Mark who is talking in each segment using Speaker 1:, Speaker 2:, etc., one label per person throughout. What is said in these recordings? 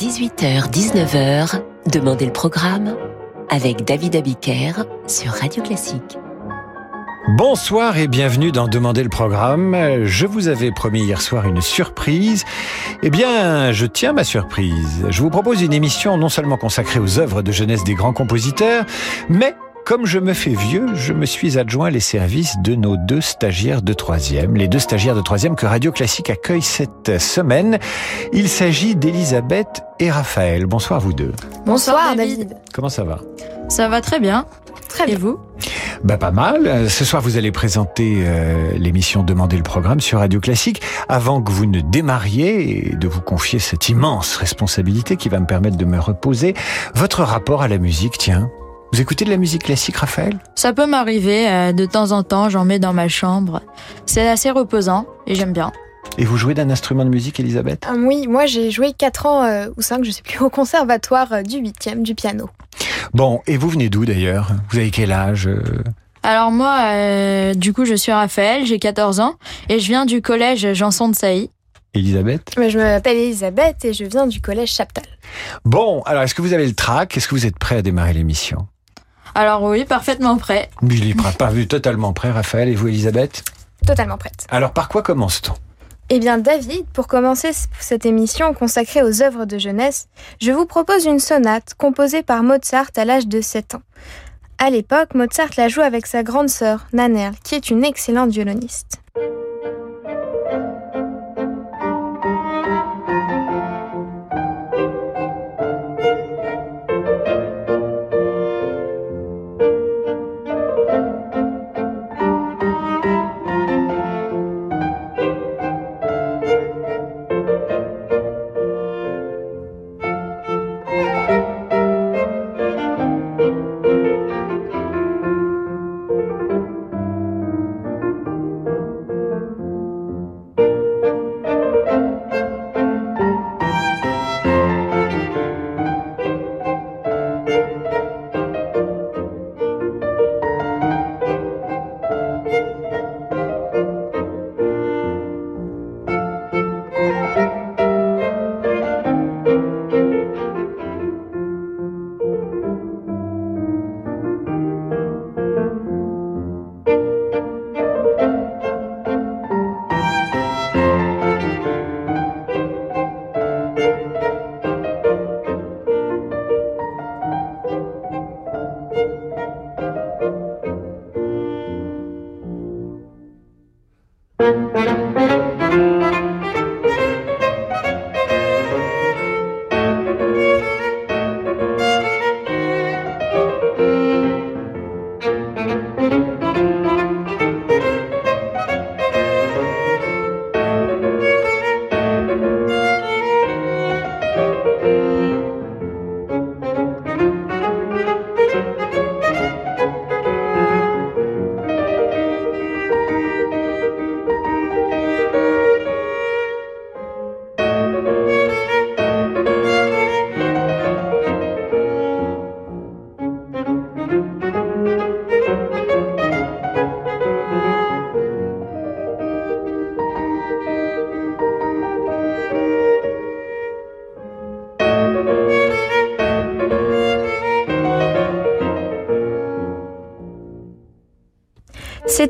Speaker 1: 18h-19h, Demandez le programme avec David Abiker sur Radio Classique.
Speaker 2: Bonsoir et bienvenue dans Demander le programme. Je vous avais promis hier soir une surprise. Eh bien, je tiens ma surprise. Je vous propose une émission non seulement consacrée aux œuvres de jeunesse des grands compositeurs, mais comme je me fais vieux, je me suis adjoint les services de nos deux stagiaires de troisième, les deux stagiaires de troisième que Radio Classique accueille cette semaine. Il s'agit d'Elisabeth et Raphaël. Bonsoir vous deux.
Speaker 3: Bonsoir, David.
Speaker 2: Comment ça va?
Speaker 3: Ça va très bien.
Speaker 4: Très bien.
Speaker 3: Et vous?
Speaker 2: Bah pas mal. Ce soir, vous allez présenter euh, l'émission Demander le programme sur Radio Classique. Avant que vous ne démarriez et de vous confier cette immense responsabilité qui va me permettre de me reposer, votre rapport à la musique, tiens? Vous écoutez de la musique classique, Raphaël?
Speaker 3: Ça peut m'arriver, euh, de temps en temps, j'en mets dans ma chambre. C'est assez reposant et j'aime bien.
Speaker 2: Et vous jouez d'un instrument de musique, Elisabeth?
Speaker 4: Ah Oui, moi j'ai joué 4 ans euh, ou 5, je sais plus, au conservatoire euh, du 8e, du piano.
Speaker 2: Bon, et vous venez d'où d'ailleurs? Vous avez quel âge euh?
Speaker 3: Alors moi, euh, du coup, je suis Raphaël, j'ai 14 ans et je viens du collège Janson de Sailly.
Speaker 2: Elisabeth?
Speaker 4: Mais Je m'appelle Elisabeth et je viens du collège Chaptal.
Speaker 2: Bon, alors est-ce que vous avez le trac? Est-ce que vous êtes prêt à démarrer l'émission?
Speaker 3: Alors oui, parfaitement prêt.
Speaker 2: Mais Il est prêt, pas vu totalement prêt, Raphaël. Et vous, Elisabeth?
Speaker 4: Totalement prête.
Speaker 2: Alors par quoi commence-t-on?
Speaker 4: Eh bien David, pour commencer cette émission consacrée aux œuvres de jeunesse, je vous propose une sonate composée par Mozart à l'âge de 7 ans. À l'époque, Mozart la joue avec sa grande sœur, Nannerl, qui est une excellente violoniste.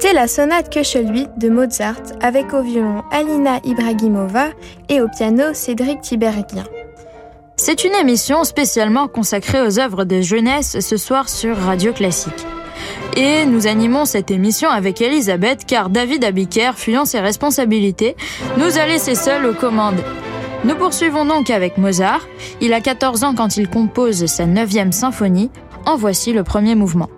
Speaker 4: C'était la sonate Köchel de Mozart avec au violon Alina Ibrahimova et au piano Cédric Tiberghien.
Speaker 3: C'est une émission spécialement consacrée aux œuvres de jeunesse ce soir sur Radio Classique. Et nous animons cette émission avec Elisabeth car David Abiker, fuyant ses responsabilités, nous a laissés seuls aux commandes. Nous poursuivons donc avec Mozart. Il a 14 ans quand il compose sa 9e symphonie. En voici le premier mouvement.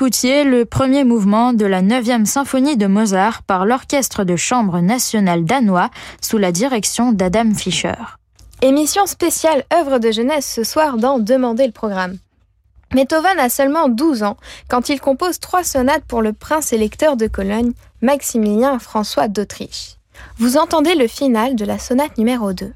Speaker 3: Écoutiez le premier mouvement de la 9e symphonie de Mozart par l'Orchestre de chambre national danois sous la direction d'Adam Fischer.
Speaker 4: Émission spéciale œuvre de jeunesse ce soir dans Demander le programme. Beethoven a seulement 12 ans quand il compose trois sonates pour le prince électeur de Cologne, Maximilien François d'Autriche. Vous entendez le final de la sonate numéro 2.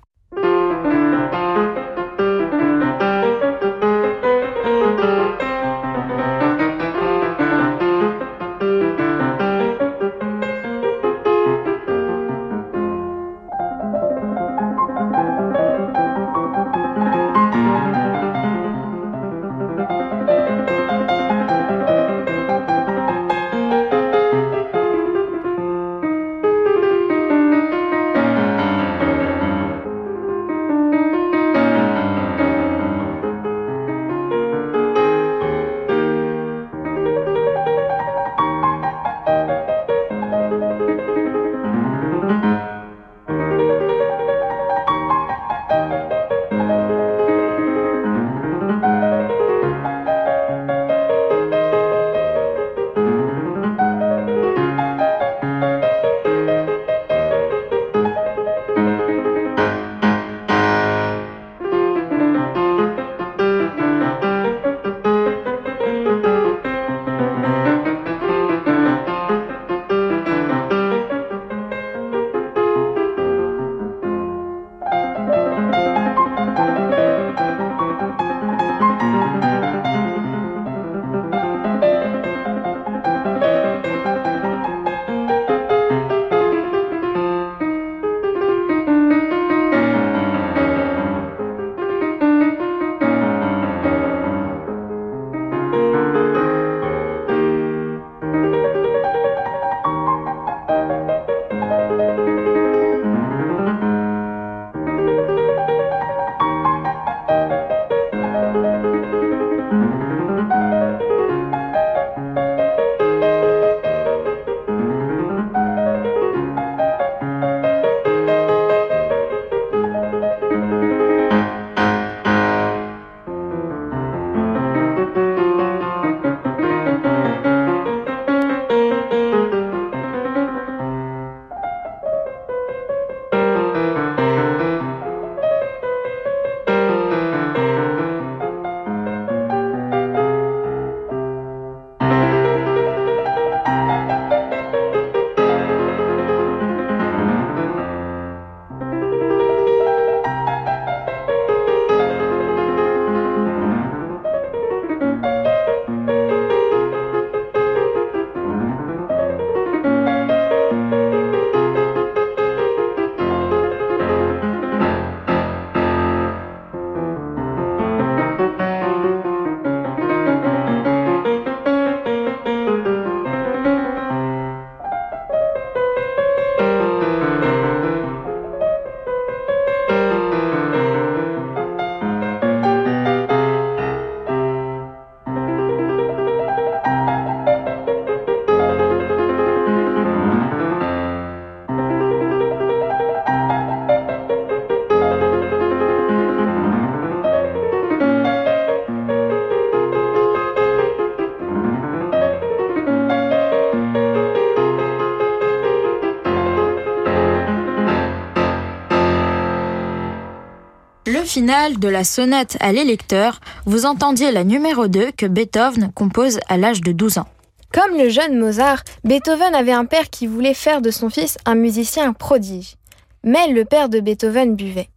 Speaker 3: Finale de la sonate à l'électeur, vous entendiez la numéro 2 que Beethoven compose à l'âge de 12 ans.
Speaker 4: Comme le jeune Mozart, Beethoven avait un père qui voulait faire de son fils un musicien prodige. Mais le père de Beethoven buvait.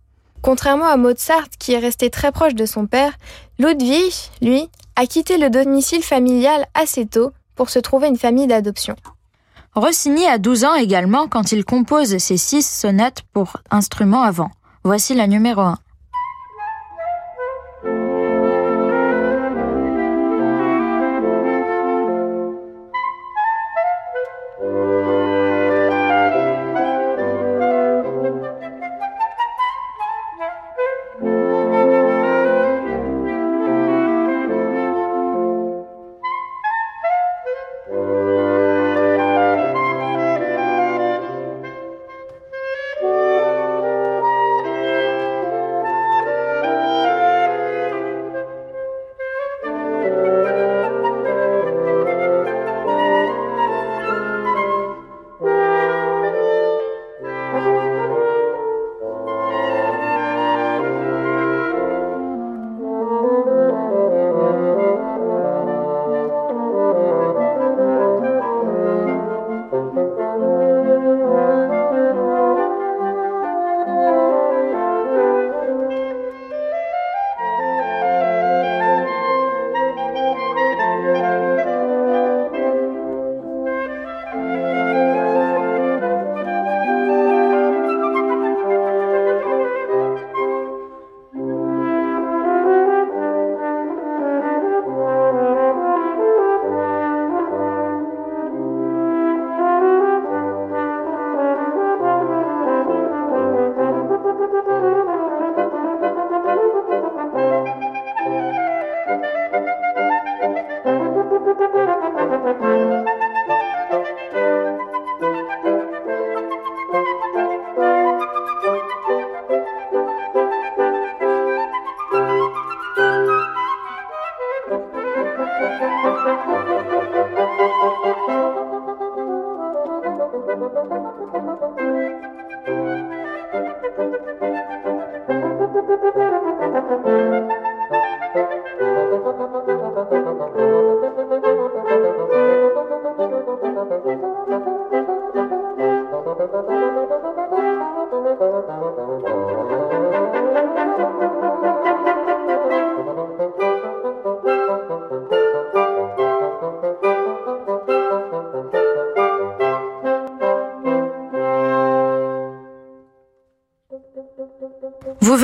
Speaker 4: Contrairement à Mozart, qui est resté très proche de son père, Ludwig, lui, a quitté le domicile familial assez tôt pour se trouver une famille d'adoption.
Speaker 3: Rossini a 12 ans également quand il compose ses six sonates pour instruments avant. Voici la numéro 1.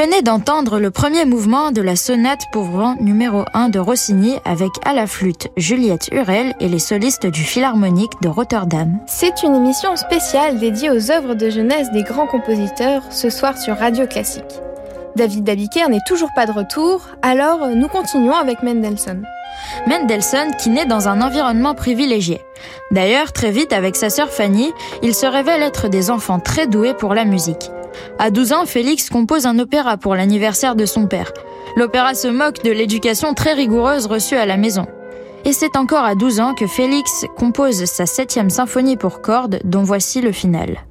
Speaker 3: Venez d'entendre le premier mouvement de la sonate pour vent numéro 1 de Rossini avec à la flûte Juliette Hurel et les solistes du Philharmonique de Rotterdam.
Speaker 4: C'est une émission spéciale dédiée aux œuvres de jeunesse des grands compositeurs ce soir sur Radio Classique. David Dabiker n'est toujours pas de retour, alors nous continuons avec Mendelssohn.
Speaker 3: Mendelssohn qui naît dans un environnement privilégié. D'ailleurs, très vite avec sa sœur Fanny, il se révèle être des enfants très doués pour la musique. À 12 ans, Félix compose un opéra pour l'anniversaire de son père. L'opéra se moque de l'éducation très rigoureuse reçue à la maison. Et c'est encore à 12 ans que Félix compose sa septième symphonie pour cordes, dont voici le final.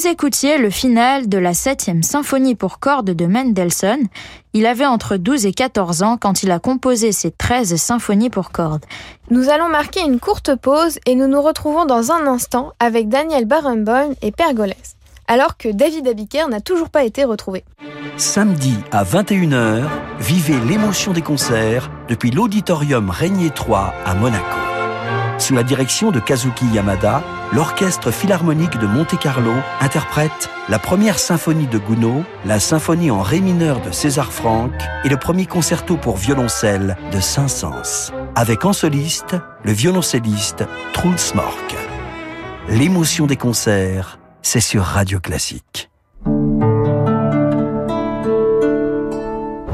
Speaker 3: Vous écoutiez le final de la 7e symphonie pour cordes de Mendelssohn. Il avait entre 12 et 14 ans quand il a composé ses 13 symphonies pour cordes.
Speaker 4: Nous allons marquer une courte pause et nous nous retrouvons dans un instant avec Daniel Barenboim et Pergolès, alors que David Abiker n'a toujours pas été retrouvé.
Speaker 5: Samedi à 21h, vivez l'émotion des concerts depuis l'auditorium Régnier 3 à Monaco. Sous la direction de Kazuki Yamada, l'Orchestre Philharmonique de Monte-Carlo interprète la première symphonie de Gounod, la symphonie en ré mineur de César Franck et le premier concerto pour violoncelle de Saint-Saëns, avec en soliste le violoncelliste Truls Mork. L'émotion des concerts, c'est sur Radio Classique.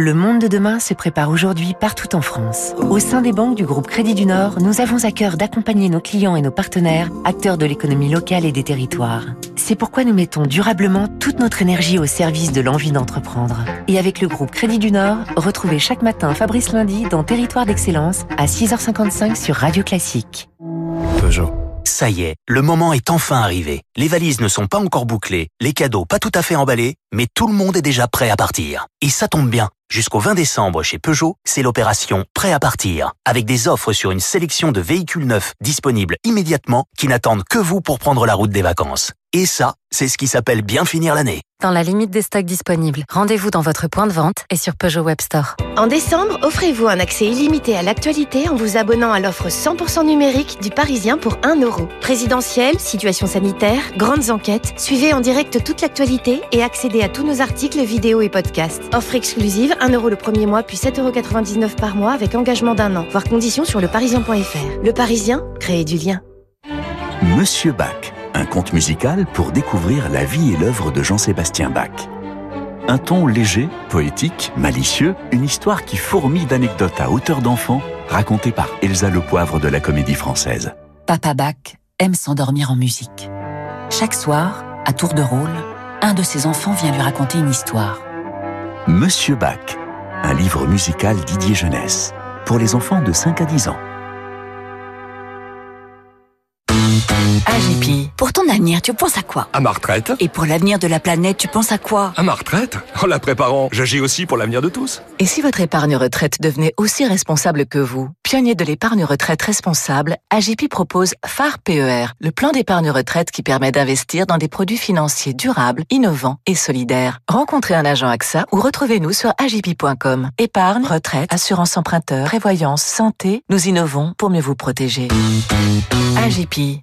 Speaker 1: Le monde de demain se prépare aujourd'hui partout en France. Au sein des banques du groupe Crédit du Nord, nous avons à cœur d'accompagner nos clients et nos partenaires, acteurs de l'économie locale et des territoires. C'est pourquoi nous mettons durablement toute notre énergie au service de l'envie d'entreprendre. Et avec le groupe Crédit du Nord, retrouvez chaque matin Fabrice Lundi dans Territoire d'Excellence à 6h55 sur Radio Classique.
Speaker 5: Peugeot. Ça y est, le moment est enfin arrivé. Les valises ne sont pas encore bouclées, les cadeaux pas tout à fait emballés, mais tout le monde est déjà prêt à partir. Et ça tombe bien. Jusqu'au 20 décembre chez Peugeot, c'est l'opération Prêt à partir, avec des offres sur une sélection de véhicules neufs disponibles immédiatement qui n'attendent que vous pour prendre la route des vacances. Et ça, c'est ce qui s'appelle bien finir l'année.
Speaker 6: Dans la limite des stocks disponibles, rendez-vous dans votre point de vente et sur Peugeot Web Store.
Speaker 7: En décembre, offrez-vous un accès illimité à l'actualité en vous abonnant à l'offre 100% numérique du Parisien pour 1 euro. Présidentielle, situation sanitaire, grandes enquêtes, suivez en direct toute l'actualité et accédez à tous nos articles, vidéos et podcasts. Offre exclusive, 1 euro le premier mois, puis 7,99 euros par mois avec engagement d'un an. Voir conditions sur leparisien.fr. Le Parisien, créez du lien.
Speaker 8: Monsieur Bach, un conte musical pour découvrir la vie et l'œuvre de Jean-Sébastien Bach. Un ton léger, poétique, malicieux, une histoire qui fourmille d'anecdotes à hauteur d'enfant, racontée par Elsa Le Poivre de la Comédie Française.
Speaker 9: Papa Bach aime s'endormir en musique. Chaque soir, à tour de rôle, un de ses enfants vient lui raconter une histoire.
Speaker 8: Monsieur Bach, un livre musical Didier Jeunesse, pour les enfants de 5 à 10 ans.
Speaker 9: AGP, pour ton avenir, tu penses à quoi?
Speaker 10: À ma retraite.
Speaker 9: Et pour l'avenir de la planète, tu penses à quoi?
Speaker 10: À ma retraite? En la préparant, j'agis aussi pour l'avenir de tous.
Speaker 11: Et si votre épargne retraite devenait aussi responsable que vous? Pionnier de l'épargne retraite responsable, AGP propose phare PER, le plan d'épargne retraite qui permet d'investir dans des produits financiers durables, innovants et solidaires. Rencontrez un agent AXA ou retrouvez-nous sur agip.com. Épargne, retraite, assurance emprunteur, prévoyance, santé, nous innovons pour mieux vous protéger. AGP.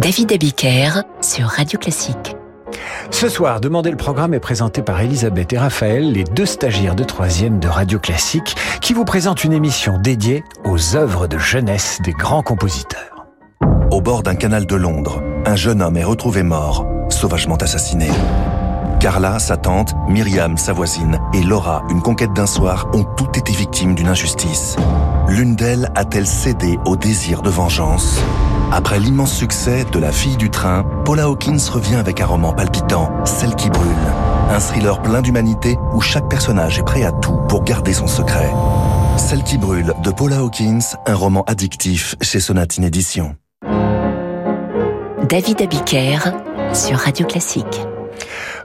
Speaker 1: David Abiker sur Radio Classique.
Speaker 2: Ce soir, Demandez le programme est présenté par Elisabeth et Raphaël, les deux stagiaires de troisième de Radio Classique, qui vous présentent une émission dédiée aux œuvres de jeunesse des grands compositeurs.
Speaker 12: Au bord d'un canal de Londres, un jeune homme est retrouvé mort, sauvagement assassiné. Carla, sa tante, Myriam, sa voisine, et Laura, une conquête d'un soir, ont toutes été victimes d'une injustice. L'une d'elles a-t-elle cédé au désir de vengeance? Après l'immense succès de La fille du train, Paula Hawkins revient avec un roman palpitant, Celle qui brûle. Un thriller plein d'humanité où chaque personnage est prêt à tout pour garder son secret. Celle qui brûle de Paula Hawkins, un roman addictif chez Sonatine Édition.
Speaker 1: David Abiker sur Radio Classique.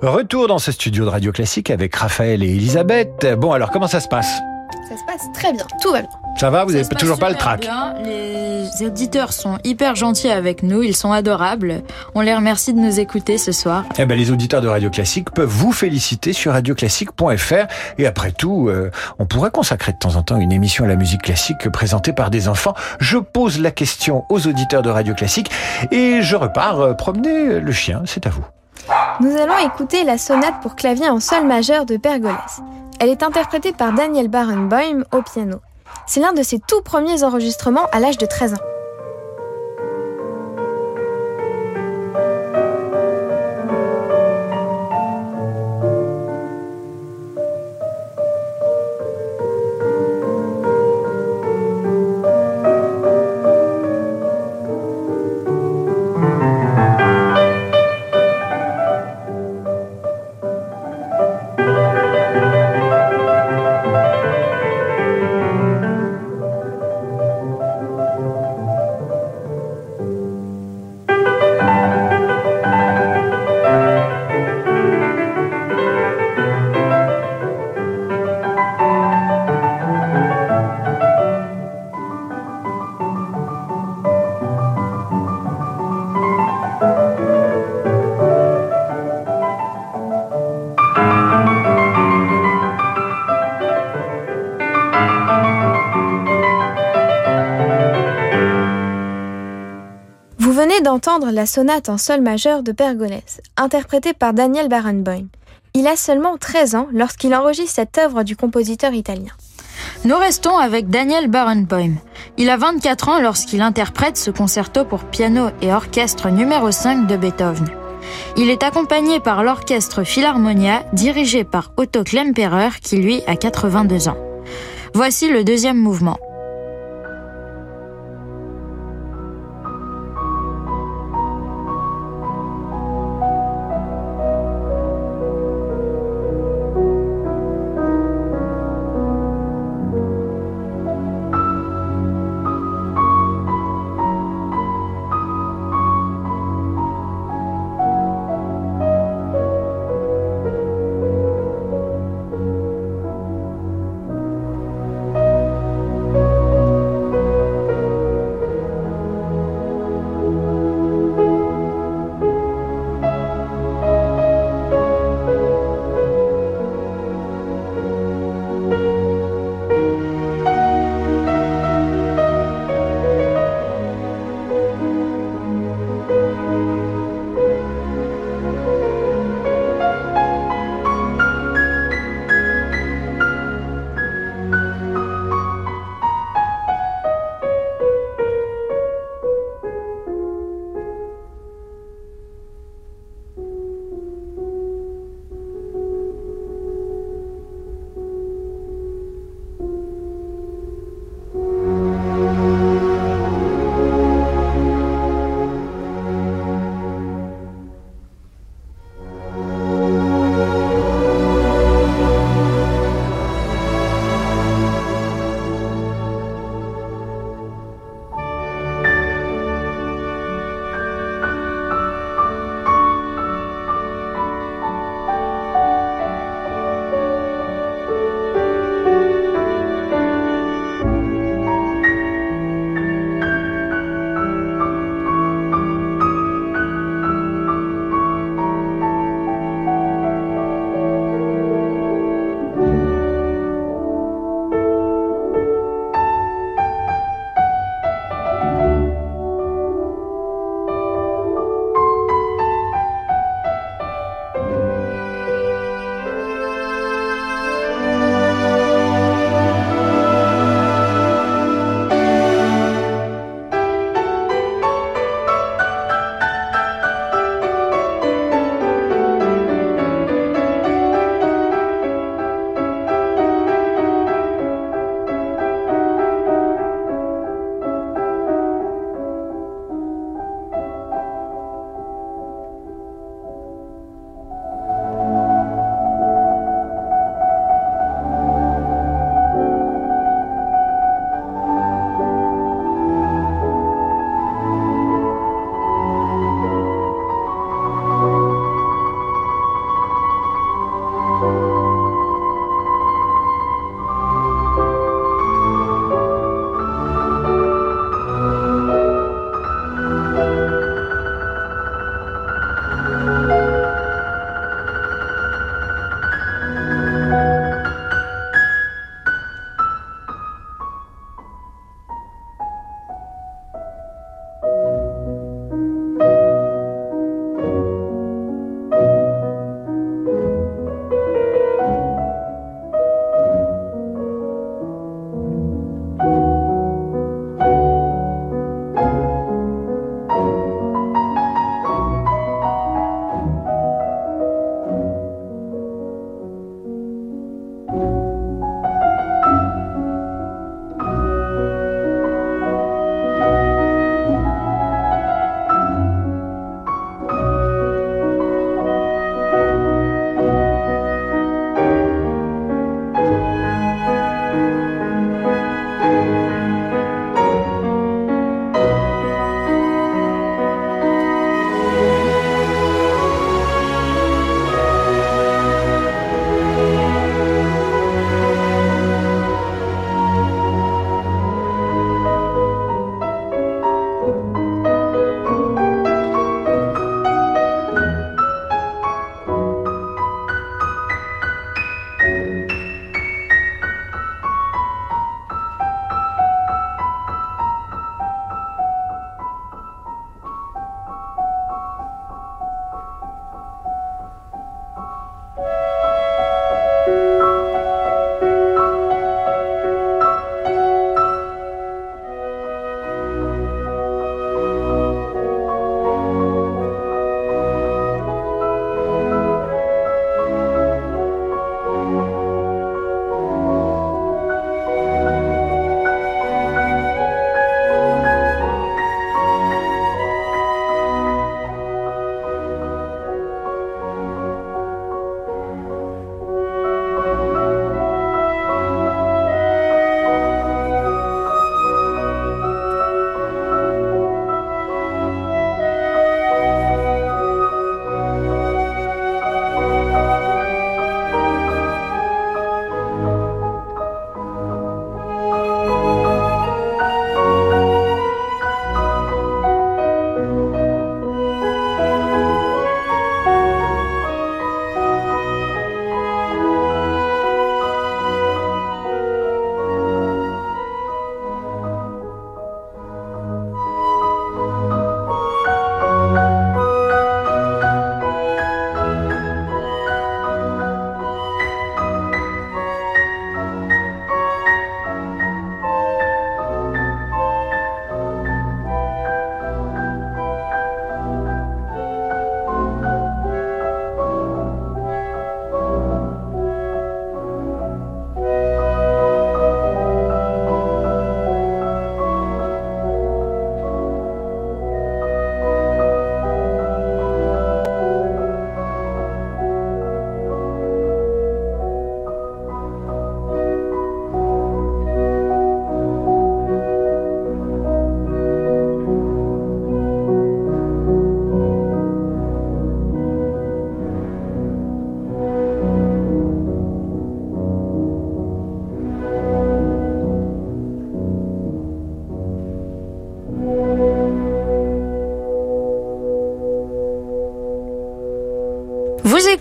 Speaker 2: Retour dans ce studio de Radio Classique avec Raphaël et Elisabeth. Bon, alors comment ça se passe?
Speaker 4: Ça se passe très bien, tout va bien.
Speaker 2: Ça va, vous n'avez toujours pas le trac
Speaker 3: bien. Les auditeurs sont hyper gentils avec nous, ils sont adorables. On les remercie de nous écouter ce soir.
Speaker 2: Eh ben, les auditeurs de Radio Classique peuvent vous féliciter sur radioclassique.fr. Et après tout, euh, on pourrait consacrer de temps en temps une émission à la musique classique présentée par des enfants. Je pose la question aux auditeurs de Radio Classique et je repars euh, promener le chien. C'est à vous.
Speaker 4: Nous allons écouter la sonate pour clavier en sol majeur de Pergolèse. Elle est interprétée par Daniel Barenboim au piano. C'est l'un de ses tout premiers enregistrements à l'âge de 13 ans. La sonate en sol majeur de Pergolèse, interprétée par Daniel Barenboim. Il a seulement 13 ans lorsqu'il enregistre cette œuvre du compositeur italien.
Speaker 3: Nous restons avec Daniel Barenboim. Il a 24 ans lorsqu'il interprète ce concerto pour piano et orchestre numéro 5 de Beethoven. Il est accompagné par l'orchestre Philharmonia dirigé par Otto Klemperer qui lui a 82 ans. Voici le deuxième mouvement.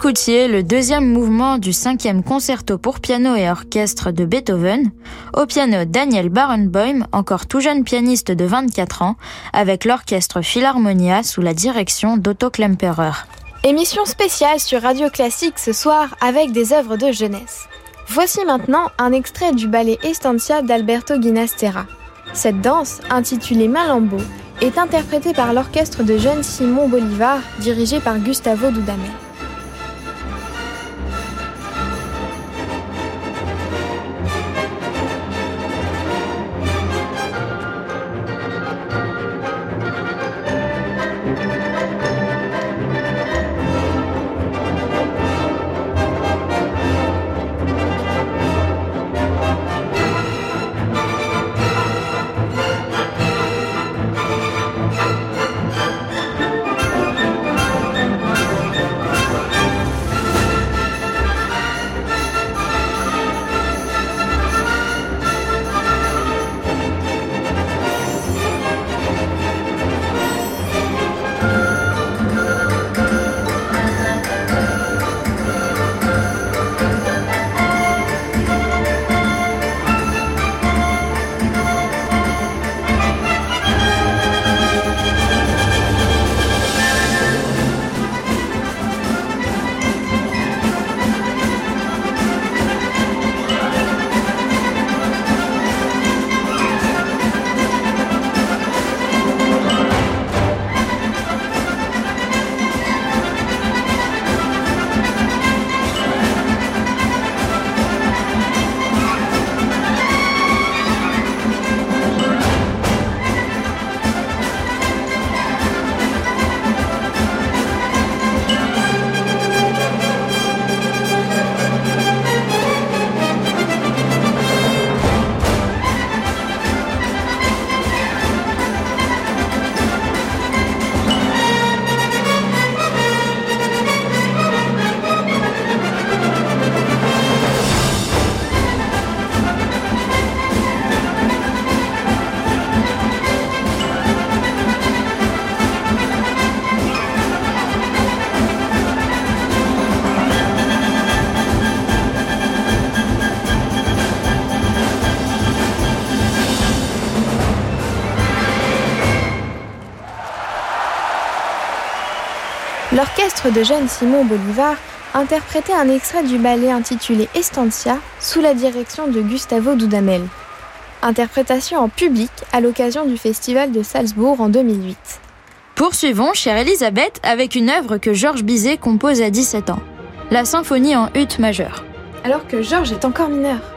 Speaker 3: Écoutiez le deuxième mouvement du cinquième concerto pour piano et orchestre de Beethoven, au piano Daniel Barenboim, encore tout jeune pianiste de 24 ans, avec l'orchestre Philharmonia sous la direction d'Otto Klemperer.
Speaker 4: Émission spéciale sur Radio Classique ce soir avec des œuvres de jeunesse. Voici maintenant un extrait du ballet Estancia d'Alberto Ginastera. Cette danse, intitulée Malambo, est interprétée par l'orchestre de jeunes Simon Bolivar, dirigé par Gustavo Dudamel. De jeunes Simon Bolivar interprétait un extrait du ballet intitulé Estancia sous la direction de Gustavo Dudamel. Interprétation en public à l'occasion du festival de Salzbourg en 2008.
Speaker 3: Poursuivons, chère Elisabeth, avec une œuvre que Georges Bizet compose à 17 ans, la symphonie en hutte majeure.
Speaker 4: Alors que Georges est encore mineur.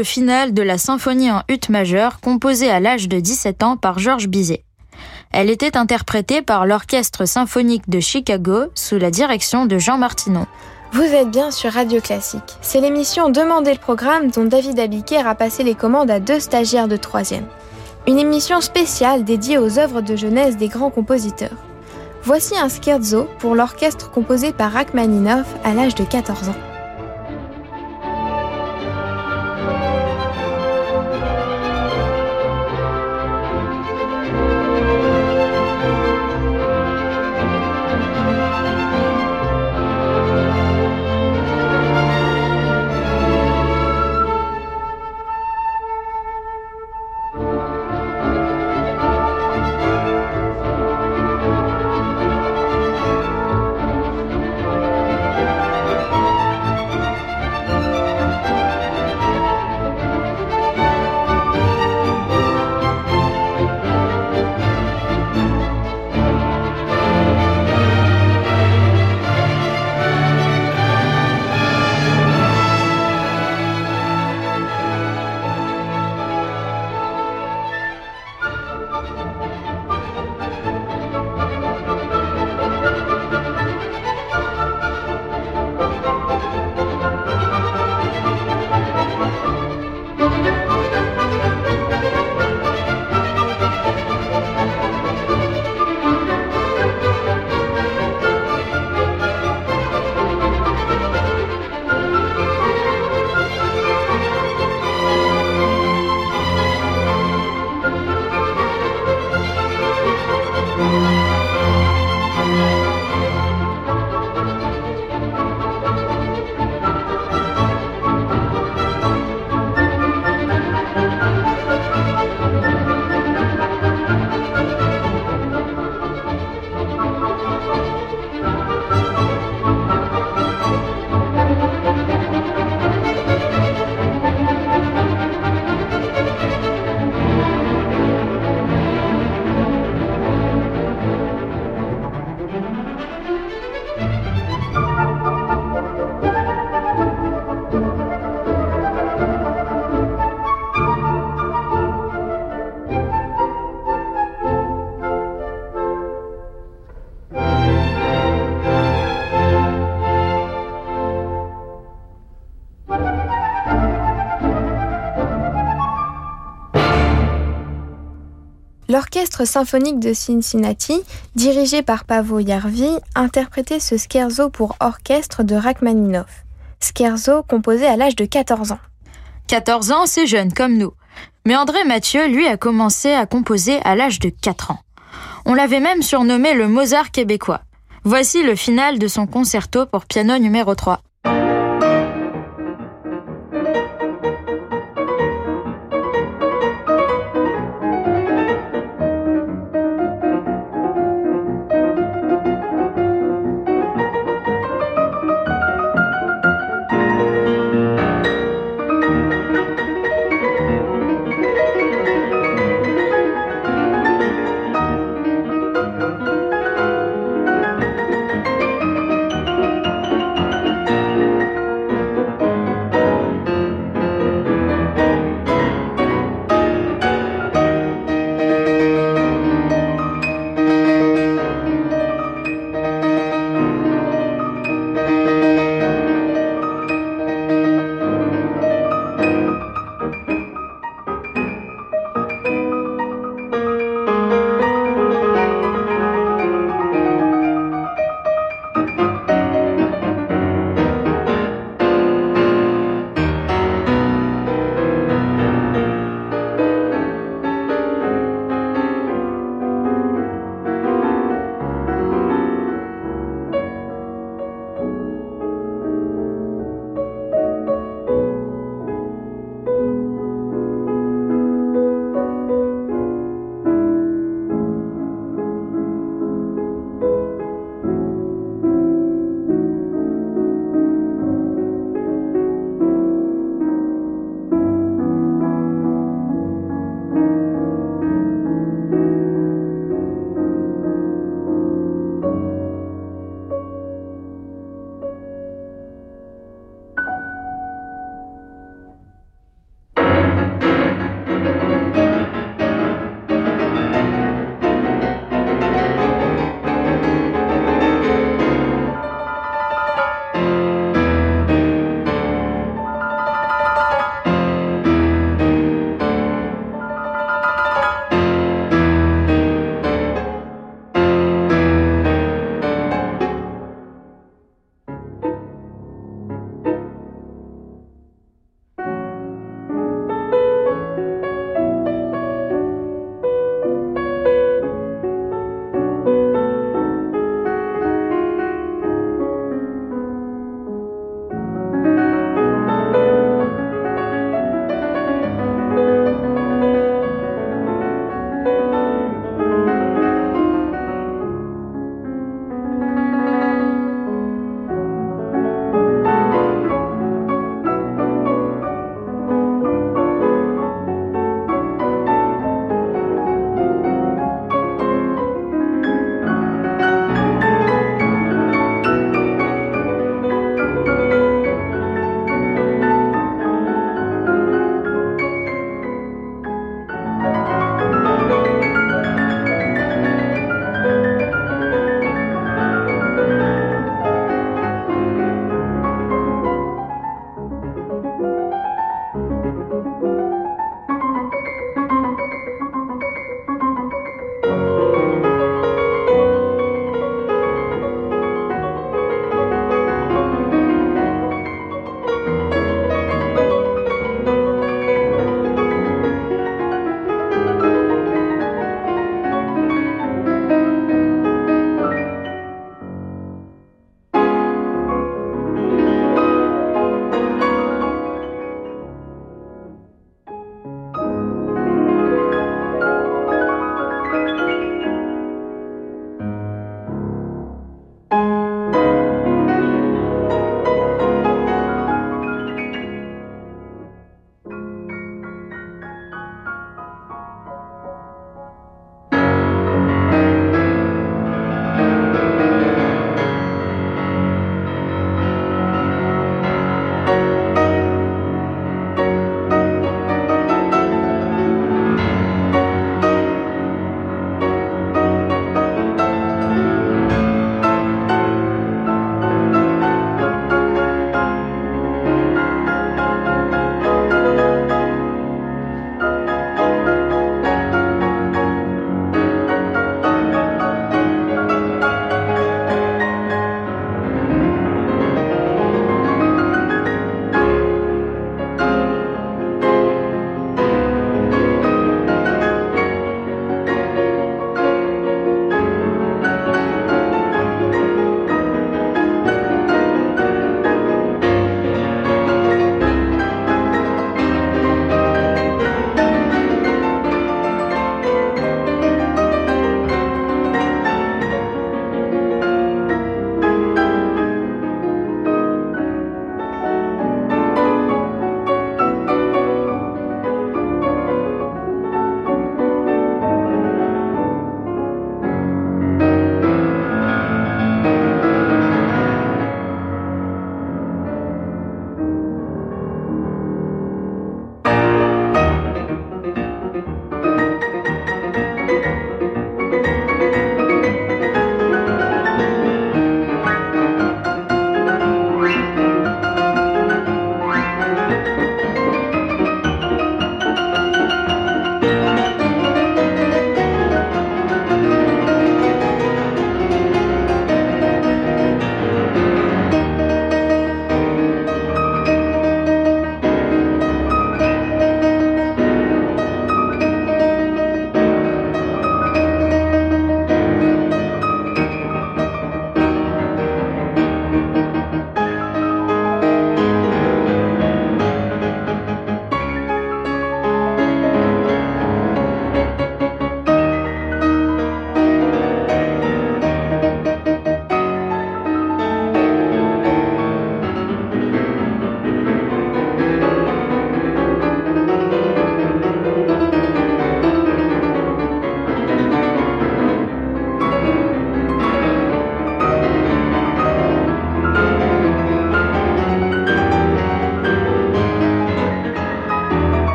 Speaker 3: Le final de la symphonie en ut majeure composée à l'âge de 17 ans par Georges Bizet. Elle était interprétée par l'Orchestre symphonique de Chicago sous la direction de Jean Martineau.
Speaker 4: Vous êtes bien sur Radio Classique. C'est l'émission Demandez le programme dont David Abiker a passé les commandes à deux stagiaires de 3e. Une émission spéciale dédiée aux œuvres de jeunesse des grands compositeurs. Voici un scherzo pour l'orchestre composé par Rachmaninoff à l'âge de 14 ans. L'orchestre symphonique de Cincinnati, dirigé par Pavo Jarvi, interprétait ce scherzo pour orchestre de Rachmaninoff. Scherzo composé à l'âge de 14 ans.
Speaker 3: 14 ans, c'est jeune comme nous. Mais André Mathieu, lui, a commencé à composer à l'âge de 4 ans. On l'avait même surnommé le Mozart québécois. Voici le final de son concerto pour piano numéro 3.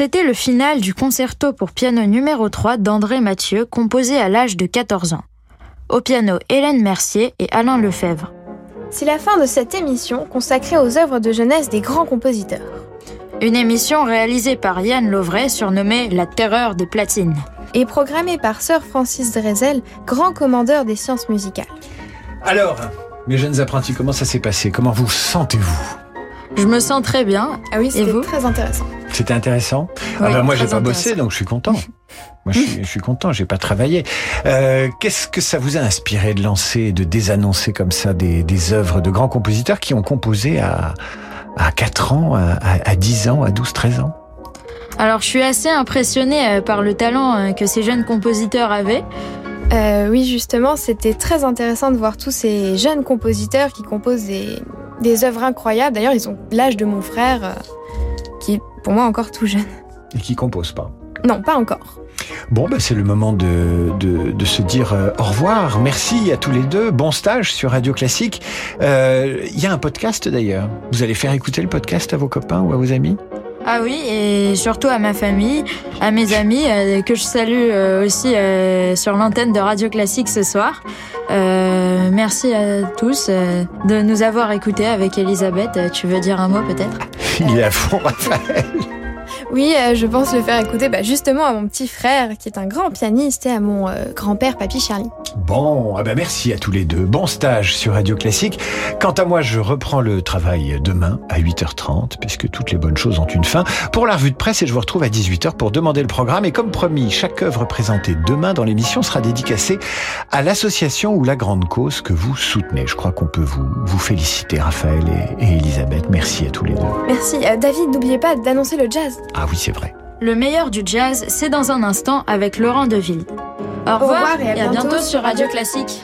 Speaker 3: C'était le final du concerto pour piano numéro 3 d'André Mathieu, composé à l'âge de 14 ans. Au piano, Hélène Mercier et Alain Lefebvre.
Speaker 4: C'est la fin de cette émission consacrée aux œuvres de jeunesse des grands compositeurs.
Speaker 3: Une émission réalisée par Yann Lovray surnommée La Terreur des platines.
Speaker 4: Et programmée par Sir Francis Drezel, grand commandeur des sciences musicales.
Speaker 2: Alors, mes jeunes apprentis, comment ça s'est passé? Comment vous sentez-vous?
Speaker 3: Je me sens très bien.
Speaker 4: Ah oui, c'était très intéressant.
Speaker 2: C'était intéressant ah
Speaker 3: Oui,
Speaker 2: bah, Moi, j'ai pas bossé, donc je suis content. Moi, je suis, je suis content, j'ai pas travaillé. Euh, Qu'est-ce que ça vous a inspiré de lancer, de désannoncer comme ça des, des œuvres de grands compositeurs qui ont composé à, à 4 ans, à, à, à 10 ans, à 12, 13 ans?
Speaker 3: Alors, je suis assez impressionnée euh, par le talent euh, que ces jeunes compositeurs avaient.
Speaker 4: Euh, oui, justement, c'était très intéressant de voir tous ces jeunes compositeurs qui composent des, des œuvres incroyables. D'ailleurs, ils ont l'âge de mon frère, euh, qui est pour moi encore tout jeune.
Speaker 2: et qui composent pas.
Speaker 4: Non, pas encore.
Speaker 2: Bon, bah, c'est le moment de, de, de se dire euh, au revoir. Merci à tous les deux. Bon stage sur Radio Classique. Euh, Il y a un podcast d'ailleurs. Vous allez faire écouter le podcast à vos copains ou à vos amis?
Speaker 3: Ah oui, et surtout à ma famille, à mes amis, euh, que je salue euh, aussi euh, sur l'antenne de Radio Classique ce soir. Merci à tous de nous avoir écoutés avec Elisabeth. Tu veux dire un mot peut-être?
Speaker 2: Il est à fond, Raphaël.
Speaker 4: Oui, euh, je pense le faire écouter bah, justement à mon petit frère, qui est un grand pianiste, et à mon euh, grand-père, Papy Charlie.
Speaker 2: Bon, ah bah merci à tous les deux. Bon stage sur Radio Classique. Quant à moi, je reprends le travail demain à 8h30, puisque toutes les bonnes choses ont une fin, pour la revue de presse et je vous retrouve à 18h pour demander le programme. Et comme promis, chaque œuvre présentée demain dans l'émission sera dédicacée à l'association ou la grande cause que vous soutenez. Je crois qu'on peut vous, vous féliciter, Raphaël et, et Elisabeth. Merci à tous les deux.
Speaker 4: Merci. Euh, David, n'oubliez pas d'annoncer le jazz.
Speaker 2: Ah oui, c'est vrai.
Speaker 3: Le meilleur du jazz, c'est dans un instant avec Laurent Deville. Au revoir,
Speaker 4: revoir et à
Speaker 3: et à
Speaker 4: bientôt
Speaker 3: bientôt
Speaker 4: sur Radio
Speaker 3: Classique.